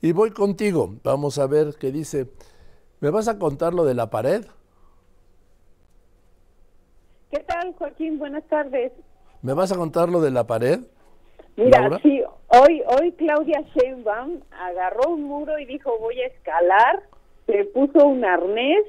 Y voy contigo, vamos a ver qué dice. ¿Me vas a contar lo de la pared? ¿Qué tal, Joaquín? Buenas tardes. ¿Me vas a contar lo de la pared? Mira, sí, hoy, hoy Claudia Sheinbaum agarró un muro y dijo voy a escalar, se puso un arnés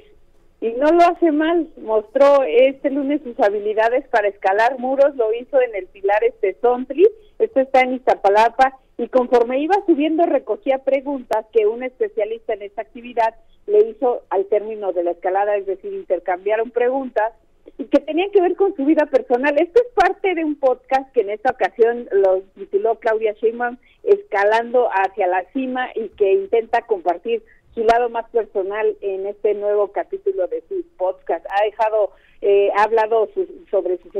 y no lo hace mal. Mostró este lunes sus habilidades para escalar muros, lo hizo en el Pilar Estezontli, esto está en Iztapalapa, y conforme iba subiendo recogía preguntas que un especialista en esta actividad le hizo al término de la escalada, es decir, intercambiaron preguntas y que tenían que ver con su vida personal. Esto es parte de un podcast que en esta ocasión lo tituló Claudia Sheinbaum, Escalando hacia la cima y que intenta compartir su lado más personal en este nuevo capítulo de su podcast. Ha dejado, eh, ha hablado sobre sus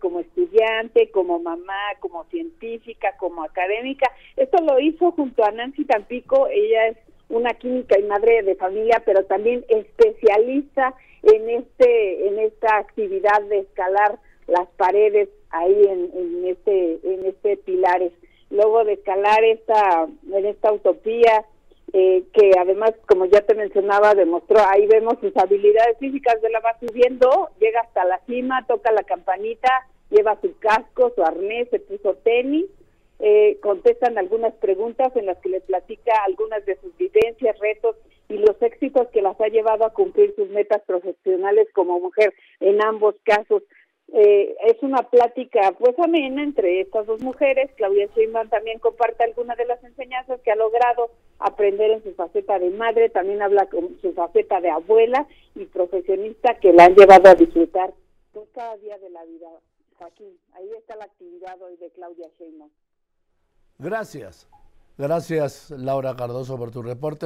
como estudiante, como mamá, como científica, como académica. Esto lo hizo junto a Nancy Tampico. Ella es una química y madre de familia, pero también especialista en este en esta actividad de escalar las paredes ahí en, en este en este pilares. Luego de escalar esta en esta utopía eh, que además, como ya te mencionaba, demostró, ahí vemos sus habilidades físicas, de la va subiendo, llega hasta la cima, toca la campanita, lleva su casco, su arnés, se puso tenis, eh, contestan algunas preguntas en las que les platica algunas de sus vivencias, retos y los éxitos que las ha llevado a cumplir sus metas profesionales como mujer en ambos casos. Eh, es una plática pues amena entre estas dos mujeres. Claudia Sheinbaum también comparte algunas de las enseñanzas que ha logrado aprender en su faceta de madre, también habla con su faceta de abuela y profesionista que la han llevado a disfrutar pues, cada día de la vida. Joaquín, ahí está la actividad hoy de Claudia Sheinbaum. Gracias. Gracias, Laura Cardoso, por tu reporte.